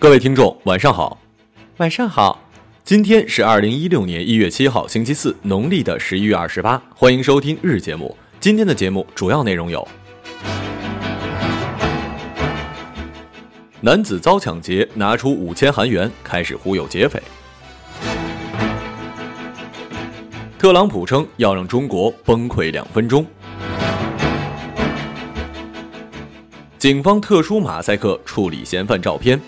各位听众，晚上好，晚上好。今天是二零一六年一月七号，星期四，农历的十一月二十八。欢迎收听日节目。今天的节目主要内容有：男子遭抢劫，拿出五千韩元开始忽悠劫匪；特朗普称要让中国崩溃两分钟；警方特殊马赛克处理嫌犯照片。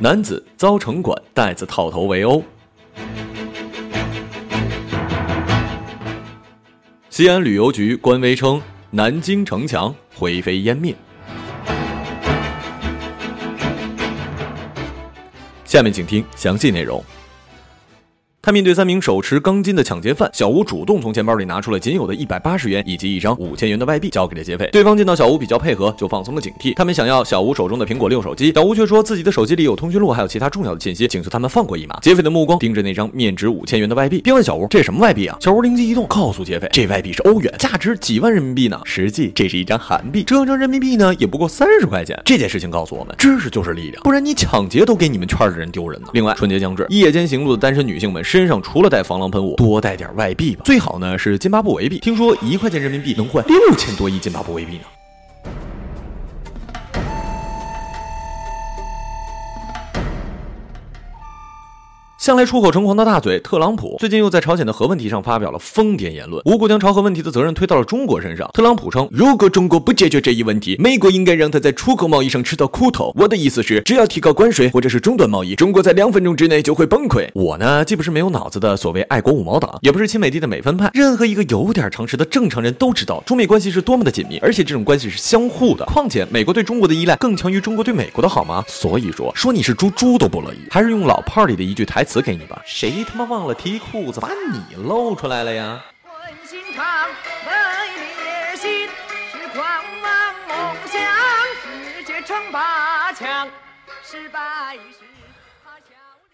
男子遭城管带子套头围殴。西安旅游局官微称，南京城墙灰飞烟灭。下面请听详细内容。他面对三名手持钢筋的抢劫犯，小吴主动从钱包里拿出了仅有的一百八十元以及一张五千元的外币，交给了劫匪。对方见到小吴比较配合，就放松了警惕。他们想要小吴手中的苹果六手机，小吴却说自己的手机里有通讯录，还有其他重要的信息，请求他们放过一马。劫匪的目光盯着那张面值五千元的外币，并问小吴：“这是什么外币啊？”小吴灵机一动，告诉劫匪：“这外币是欧元，价值几万人民币呢。实际这是一张韩币，折成人民币呢也不过三十块钱。”这件事情告诉我们，知识就是力量，不然你抢劫都给你们圈的人丢人呢。另外，春节将至，夜间行路的单身女性们身上除了带防防狼喷雾，多带点外币吧，最好呢是津巴布韦币，听说一块钱人民币能换六千多亿津巴布韦币呢。向来出口成狂的大嘴特朗普，最近又在朝鲜的核问题上发表了疯癫言论，无故将朝核问题的责任推到了中国身上。特朗普称，如果中国不解决这一问题，美国应该让他在出口贸易上吃到苦头。我的意思是，只要提高关税或者是中断贸易，中国在两分钟之内就会崩溃。我呢，既不是没有脑子的所谓爱国五毛党，也不是亲美帝的美分派。任何一个有点常识的正常人都知道，中美关系是多么的紧密，而且这种关系是相互的。况且，美国对中国的依赖更强于中国对美国的好吗？所以说，说你是猪，猪都不乐意。还是用老炮里的一句台词给你吧，谁他妈忘了提裤子把你露出来了呀？问心肠，为烈心，是狂妄梦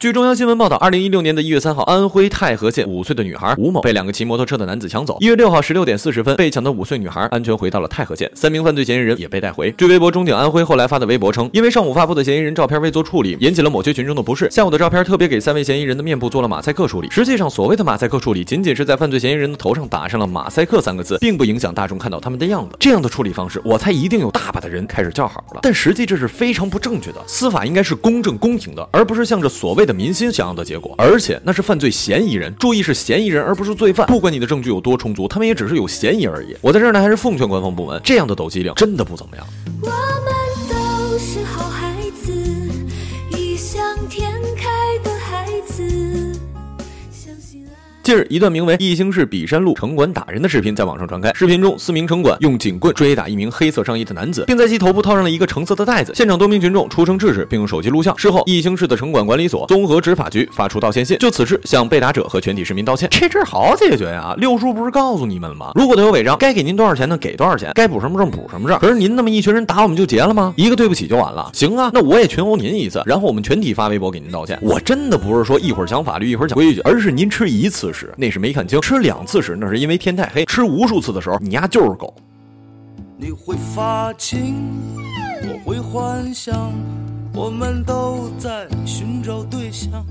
据中央新闻报道，二零一六年的一月三号，安徽太和县五岁的女孩吴某被两个骑摩托车的男子抢走。一月六号十六点四十分，被抢的五岁女孩安全回到了太和县，三名犯罪嫌疑人也被带回。据微博中警安徽后来发的微博称，因为上午发布的嫌疑人照片未做处理，引起了某些群众的不适。下午的照片特别给三位嫌疑人的面部做了马赛克处理。实际上，所谓的马赛克处理，仅仅是在犯罪嫌疑人的头上打上了“马赛克”三个字，并不影响大众看到他们的样子。这样的处理方式，我猜一定有大把的人开始叫好了。但实际这是非常不正确的，司法应该是公正公平的，而不是向着所谓的民心想要的结果。而且那是犯罪嫌疑人，注意是嫌疑人，而不是罪犯。不管你的证据有多充足，他们也只是有嫌疑而已。我在这儿呢，还是奉劝官方部门，这样的抖机灵真的不怎么样。近日，一段名为“宜兴市比山路城管打人”的视频在网上传开。视频中，四名城管用警棍追打一名黑色上衣的男子，并在其头部套上了一个橙色的袋子。现场多名群众出声制止，并用手机录像。事后，宜兴市的城管管理所综合执法局发出道歉信，就此事向被打者和全体市民道歉。这事儿好解决呀！六叔不是告诉你们了吗？如果他有违章，该给您多少钱呢？给多少钱？该补什么证补什么证。可是您那么一群人打我们就结了吗？一个对不起就完了？行啊，那我也群殴您一次，然后我们全体发微博给您道歉。我真的不是说一会儿讲法律一会儿讲规矩，而是您吃一次屎那是没看清，吃两次屎那是因为天太黑，吃无数次的时候你丫就是狗。你会发情，我会幻想，我们都在寻找对象。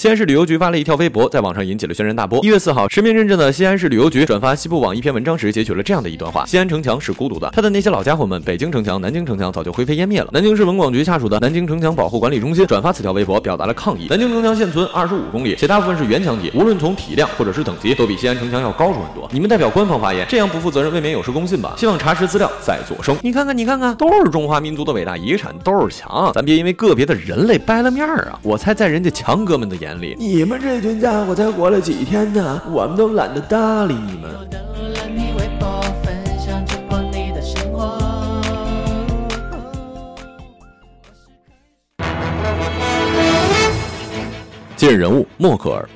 西安市旅游局发了一条微博，在网上引起了轩然大波。一月四号，实名认证的西安市旅游局转发西部网一篇文章时，截取了这样的一段话：西安城墙是孤独的，他的那些老家伙们，北京城墙、南京城墙早就灰飞烟灭了。南京市文广局下属的南京城墙保护管理中心转发此条微博，表达了抗议。南京城墙现存二十五公里，且大部分是原墙体，无论从体量或者是等级，都比西安城墙要高出很多。你们代表官方发言，这样不负责任，未免有失公信吧？希望查实资料再作声。你看看，你看看，都是中华民族的伟大遗产，都是墙，咱别因为个别的人类掰了面儿啊！我猜在人家强哥们的眼你们这群家伙才活了几天呢？我们都懒得搭理你们。今日人物：默克尔。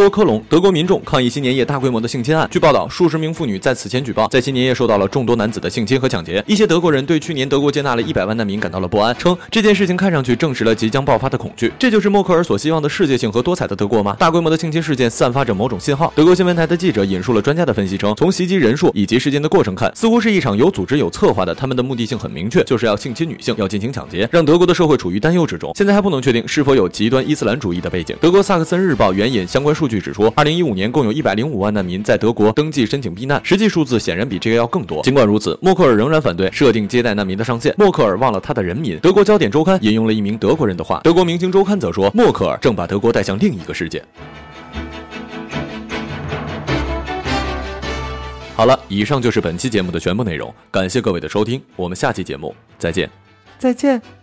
多科隆，德国民众抗议新年夜大规模的性侵案。据报道，数十名妇女在此前举报，在新年夜受到了众多男子的性侵和抢劫。一些德国人对去年德国接纳了一百万难民感到了不安，称这件事情看上去证实了即将爆发的恐惧。这就是默克尔所希望的世界性和多彩的德国吗？大规模的性侵事件散发着某种信号。德国新闻台的记者引述了专家的分析称，从袭击人数以及事件的过程看，似乎是一场有组织、有策划的。他们的目的性很明确，就是要性侵女性，要进行抢劫，让德国的社会处于担忧之中。现在还不能确定是否有极端伊斯兰主义的背景。德国萨克森日报援引相关数据据指出，二零。一五年共有一百零五万难民在德国登记申请避难，实际数字显然比这个要更多。尽管如此，默克尔仍然反对设定接待难民的上限。默克尔忘了他的人民。德国焦点周刊引用了一名德国人的话，德国明星周刊则说，默克尔正把德国带向另一个世界。好了，以上就是本期节目的全部内容，感谢各位的收听，我们下期节目再见，再见。